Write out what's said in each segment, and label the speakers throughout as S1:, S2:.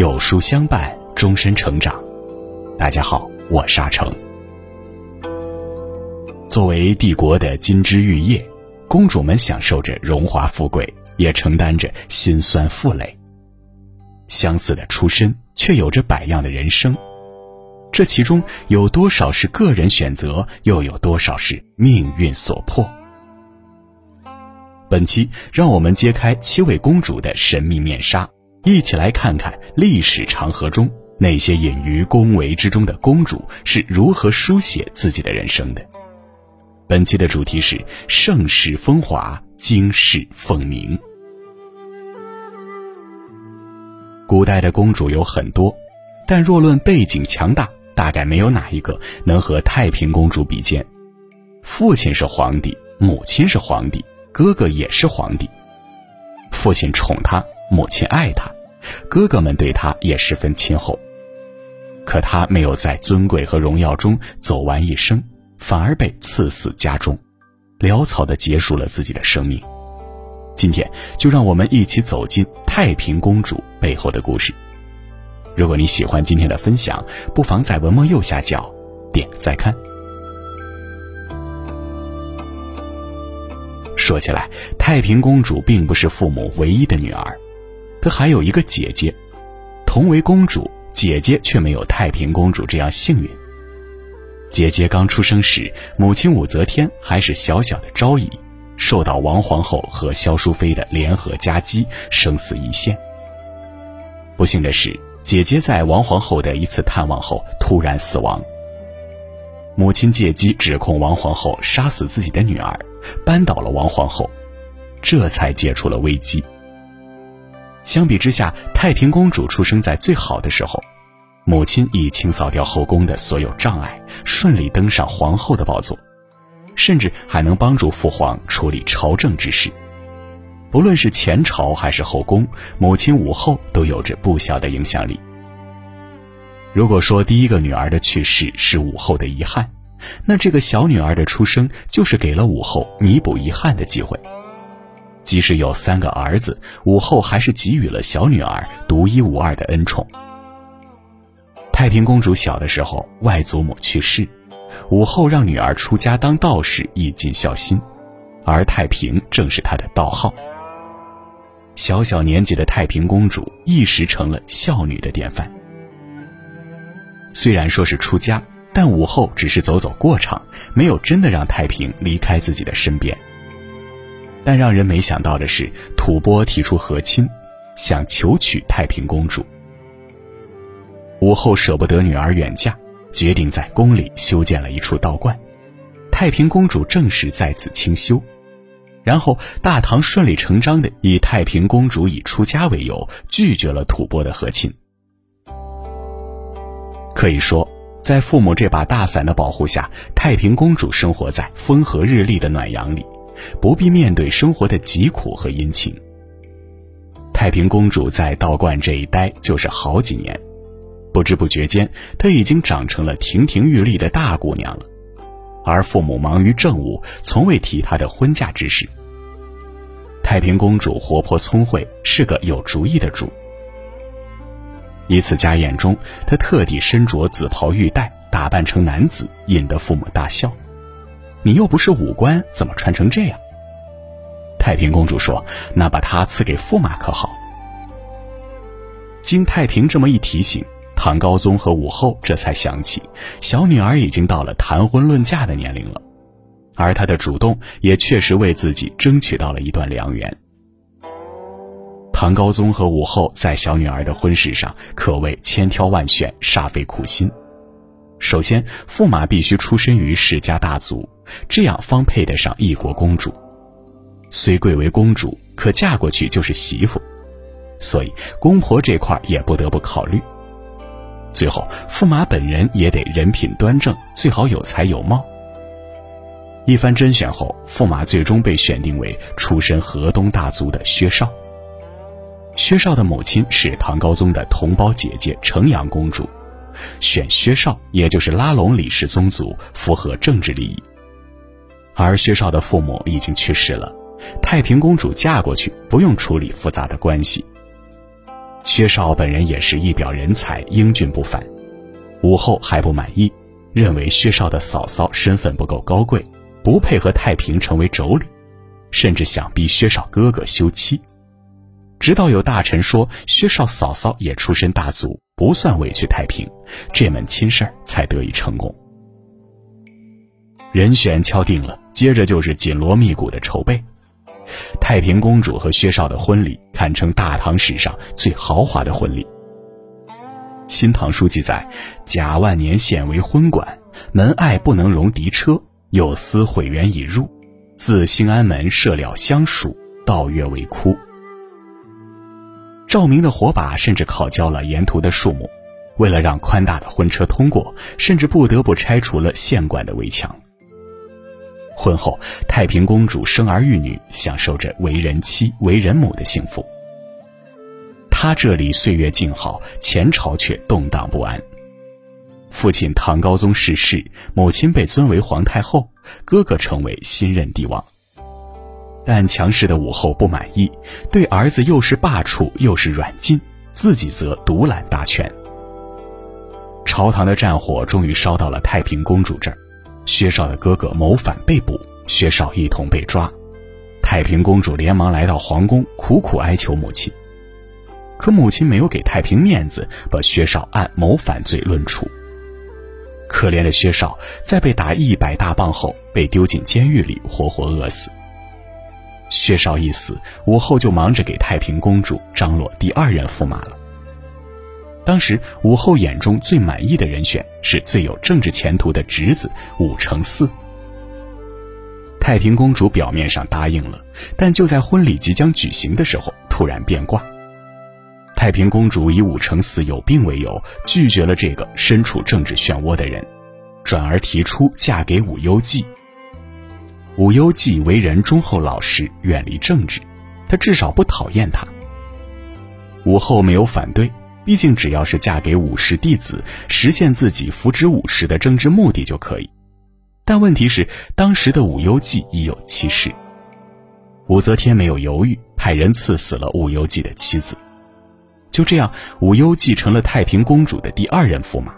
S1: 有书相伴，终身成长。大家好，我沙成。作为帝国的金枝玉叶，公主们享受着荣华富贵，也承担着辛酸负累。相似的出身，却有着百样的人生。这其中有多少是个人选择，又有多少是命运所迫？本期让我们揭开七位公主的神秘面纱，一起来看看历史长河中那些隐于宫闱之中的公主是如何书写自己的人生的。本期的主题是盛世风华，惊世凤鸣。古代的公主有很多，但若论背景强大。大概没有哪一个能和太平公主比肩。父亲是皇帝，母亲是皇帝，哥哥也是皇帝。父亲宠她，母亲爱她，哥哥们对她也十分亲厚。可她没有在尊贵和荣耀中走完一生，反而被赐死家中，潦草的结束了自己的生命。今天就让我们一起走进太平公主背后的故事。如果你喜欢今天的分享，不妨在文末右下角点个再看。说起来，太平公主并不是父母唯一的女儿，她还有一个姐姐，同为公主，姐姐却没有太平公主这样幸运。姐姐刚出生时，母亲武则天还是小小的昭仪，受到王皇后和萧淑妃的联合夹击，生死一线。不幸的是。姐姐在王皇后的一次探望后突然死亡。母亲借机指控王皇后杀死自己的女儿，扳倒了王皇后，这才解除了危机。相比之下，太平公主出生在最好的时候，母亲已清扫掉后宫的所有障碍，顺利登上皇后的宝座，甚至还能帮助父皇处理朝政之事。不论是前朝还是后宫，母亲武后都有着不小的影响力。如果说第一个女儿的去世是武后的遗憾，那这个小女儿的出生就是给了武后弥补遗憾的机会。即使有三个儿子，武后还是给予了小女儿独一无二的恩宠。太平公主小的时候，外祖母去世，武后让女儿出家当道士，以尽孝心，而太平正是她的道号。小小年纪的太平公主一时成了孝女的典范。虽然说是出家，但武后只是走走过场，没有真的让太平离开自己的身边。但让人没想到的是，吐蕃提出和亲，想求娶太平公主。武后舍不得女儿远嫁，决定在宫里修建了一处道观，太平公主正式在此清修。然后，大唐顺理成章的以太平公主已出家为由，拒绝了吐蕃的和亲。可以说，在父母这把大伞的保护下，太平公主生活在风和日丽的暖阳里，不必面对生活的疾苦和阴晴。太平公主在道观这一待就是好几年，不知不觉间，她已经长成了亭亭玉立的大姑娘了。而父母忙于政务，从未提她的婚嫁之事。太平公主活泼聪慧，是个有主意的主。一次家宴中，她特地身着紫袍玉带，打扮成男子，引得父母大笑：“你又不是武官，怎么穿成这样？”太平公主说：“那把她赐给驸马可好？”经太平这么一提醒。唐高宗和武后这才想起，小女儿已经到了谈婚论嫁的年龄了，而她的主动也确实为自己争取到了一段良缘。唐高宗和武后在小女儿的婚事上可谓千挑万选，煞费苦心。首先，驸马必须出身于世家大族，这样方配得上一国公主。虽贵为公主，可嫁过去就是媳妇，所以公婆这块也不得不考虑。最后，驸马本人也得人品端正，最好有才有貌。一番甄选后，驸马最终被选定为出身河东大族的薛绍。薛绍的母亲是唐高宗的同胞姐姐成阳公主，选薛绍也就是拉拢李氏宗族，符合政治利益。而薛绍的父母已经去世了，太平公主嫁过去不用处理复杂的关系。薛绍本人也是一表人才，英俊不凡。武后还不满意，认为薛绍的嫂嫂身份不够高贵，不配和太平成为妯娌，甚至想逼薛绍哥哥休妻。直到有大臣说薛绍嫂嫂也出身大族，不算委屈太平，这门亲事儿才得以成功。人选敲定了，接着就是紧锣密鼓的筹备。太平公主和薛绍的婚礼堪称大唐史上最豪华的婚礼。《新唐书》记载，贾万年献为婚馆，门外不能容敌车，有司毁园已入，自兴安门设了相属，道月为窟。照明的火把甚至烤焦了沿途的树木，为了让宽大的婚车通过，甚至不得不拆除了县馆的围墙。婚后，太平公主生儿育女，享受着为人妻、为人母的幸福。她这里岁月静好，前朝却动荡不安。父亲唐高宗逝世，母亲被尊为皇太后，哥哥成为新任帝王。但强势的武后不满意，对儿子又是罢黜又是软禁，自己则独揽大权。朝堂的战火终于烧到了太平公主这儿。薛绍的哥哥谋反被捕，薛绍一同被抓，太平公主连忙来到皇宫，苦苦哀求母亲。可母亲没有给太平面子，把薛绍按谋反罪论处。可怜的薛绍在被打一百大棒后，被丢进监狱里，活活饿死。薛绍一死，武后就忙着给太平公主张罗第二任驸马了。当时武后眼中最满意的人选是最有政治前途的侄子武承嗣。太平公主表面上答应了，但就在婚礼即将举行的时候突然变卦。太平公主以武承嗣有病为由，拒绝了这个身处政治漩涡的人，转而提出嫁给武攸暨。武攸暨为人忠厚老实，远离政治，他至少不讨厌他。武后没有反对。毕竟，只要是嫁给武氏弟子，实现自己扶植武氏的政治目的就可以。但问题是，当时的武攸暨已有妻室。武则天没有犹豫，派人赐死了武攸暨的妻子。就这样，武攸暨成了太平公主的第二任驸马。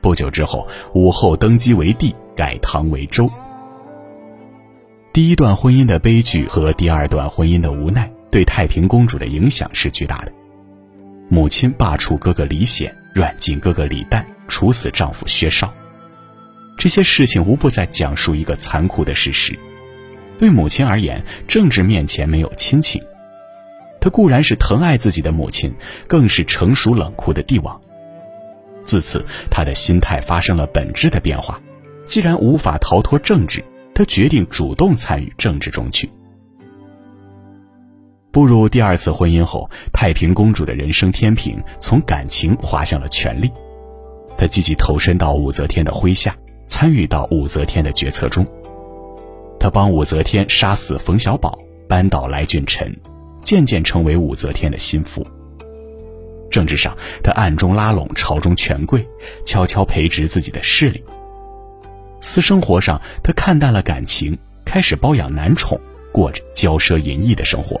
S1: 不久之后，武后登基为帝，改唐为周。第一段婚姻的悲剧和第二段婚姻的无奈，对太平公主的影响是巨大的。母亲罢黜哥哥李显，软禁哥哥李旦，处死丈夫薛绍，这些事情无不在讲述一个残酷的事实：对母亲而言，政治面前没有亲情。他固然是疼爱自己的母亲，更是成熟冷酷的帝王。自此，他的心态发生了本质的变化。既然无法逃脱政治，他决定主动参与政治中去。步入第二次婚姻后，太平公主的人生天平从感情滑向了权力。她积极投身到武则天的麾下，参与到武则天的决策中。她帮武则天杀死冯小宝，扳倒来俊臣，渐渐成为武则天的心腹。政治上，她暗中拉拢朝中权贵，悄悄培植自己的势力。私生活上，她看淡了感情，开始包养男宠，过着骄奢淫逸的生活。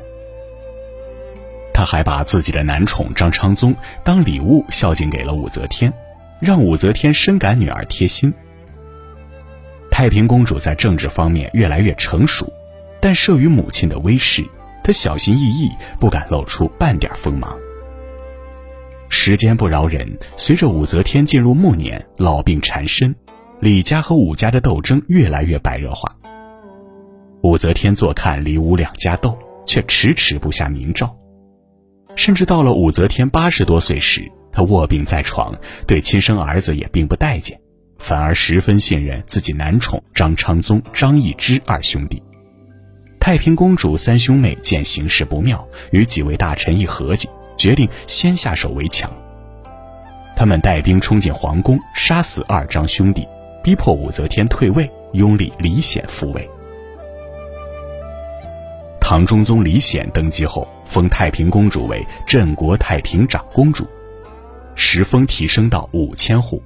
S1: 他还把自己的男宠张昌宗当礼物孝敬给了武则天，让武则天深感女儿贴心。太平公主在政治方面越来越成熟，但慑于母亲的威势，她小心翼翼，不敢露出半点锋芒。时间不饶人，随着武则天进入暮年，老病缠身，李家和武家的斗争越来越白热化。武则天坐看李武两家斗，却迟迟不下明诏。甚至到了武则天八十多岁时，她卧病在床，对亲生儿子也并不待见，反而十分信任自己男宠张昌宗、张易之二兄弟。太平公主三兄妹见形势不妙，与几位大臣一合计，决定先下手为强。他们带兵冲进皇宫，杀死二张兄弟，逼迫武则天退位，拥立李显复位。唐中宗李显登基后，封太平公主为镇国太平长公主，时封提升到五千户，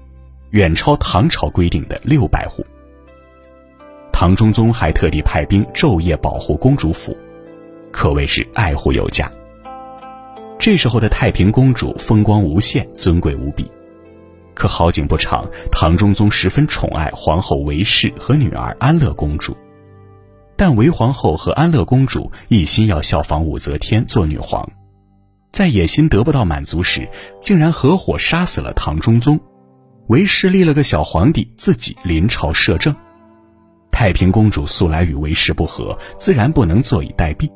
S1: 远超唐朝规定的六百户。唐中宗还特地派兵昼夜保护公主府，可谓是爱护有加。这时候的太平公主风光无限，尊贵无比。可好景不长，唐中宗十分宠爱皇后韦氏和女儿安乐公主，但韦皇后和安乐公主一心要效仿武则天做女皇，在野心得不到满足时，竟然合伙杀死了唐中宗。韦氏立了个小皇帝，自己临朝摄政。太平公主素来与韦氏不和，自然不能坐以待毙。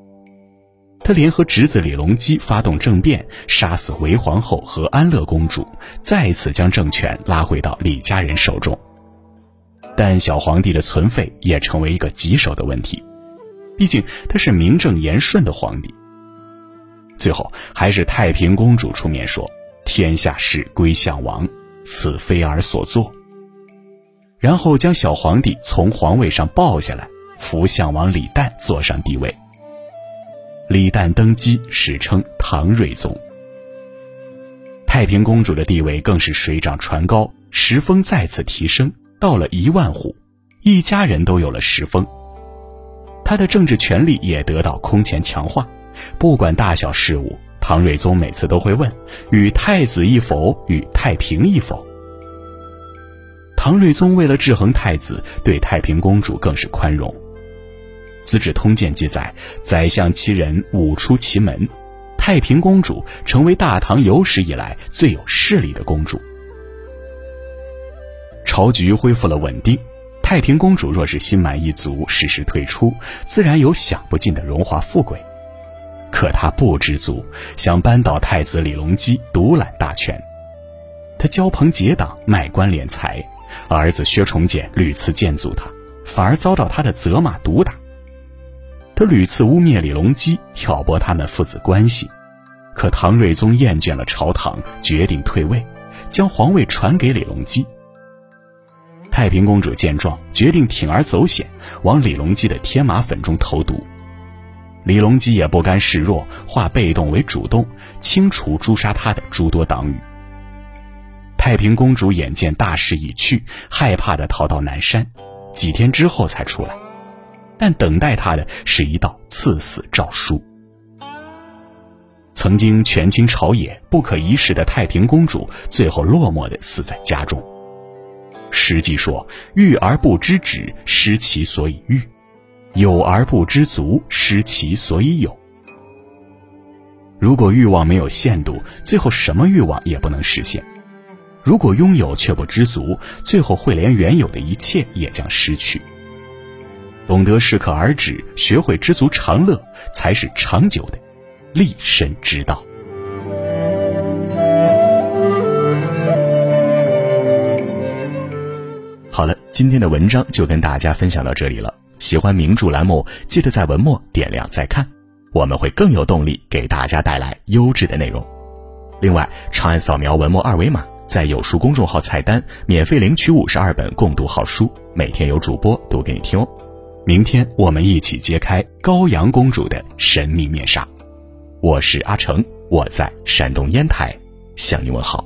S1: 他联合侄子李隆基发动政变，杀死韦皇后和安乐公主，再次将政权拉回到李家人手中。但小皇帝的存废也成为一个棘手的问题，毕竟他是名正言顺的皇帝。最后还是太平公主出面说：“天下事归项王，此非儿所做。”然后将小皇帝从皇位上抱下来，扶项王李旦坐上帝位。李旦登基，史称唐睿宗。太平公主的地位更是水涨船高，时风再次提升到了一万户，一家人都有了食封。他的政治权力也得到空前强化，不管大小事务，唐睿宗每次都会问：“与太子一否？与太平一否？”唐睿宗为了制衡太子，对太平公主更是宽容。《资治通鉴》记载，宰相七人五出其门，太平公主成为大唐有史以来最有势力的公主。朝局恢复了稳定，太平公主若是心满意足，适时退出，自然有享不尽的荣华富贵。可她不知足，想扳倒太子李隆基，独揽大权。她交朋结党，卖官敛财，儿子薛崇简屡次谏阻她，反而遭到他的责骂毒打。他屡次污蔑李隆基，挑拨他们父子关系，可唐睿宗厌倦了朝堂，决定退位，将皇位传给李隆基。太平公主见状，决定铤而走险，往李隆基的天麻粉中投毒。李隆基也不甘示弱，化被动为主动，清除诛杀他的诸多党羽。太平公主眼见大势已去，害怕的逃到南山，几天之后才出来。但等待她的是一道赐死诏书。曾经权倾朝野、不可一世的太平公主，最后落寞的死在家中。实际说：“欲而不知止，失其所以欲；有而不知足，失其所以有。”如果欲望没有限度，最后什么欲望也不能实现；如果拥有却不知足，最后会连原有的一切也将失去。懂得适可而止，学会知足常乐，才是长久的立身之道。好了，今天的文章就跟大家分享到这里了。喜欢名著栏目，记得在文末点亮再看，我们会更有动力给大家带来优质的内容。另外，长按扫描文末二维码，在有书公众号菜单免费领取五十二本共读好书，每天有主播读给你听哦。明天我们一起揭开高阳公主的神秘面纱。我是阿成，我在山东烟台向你问好。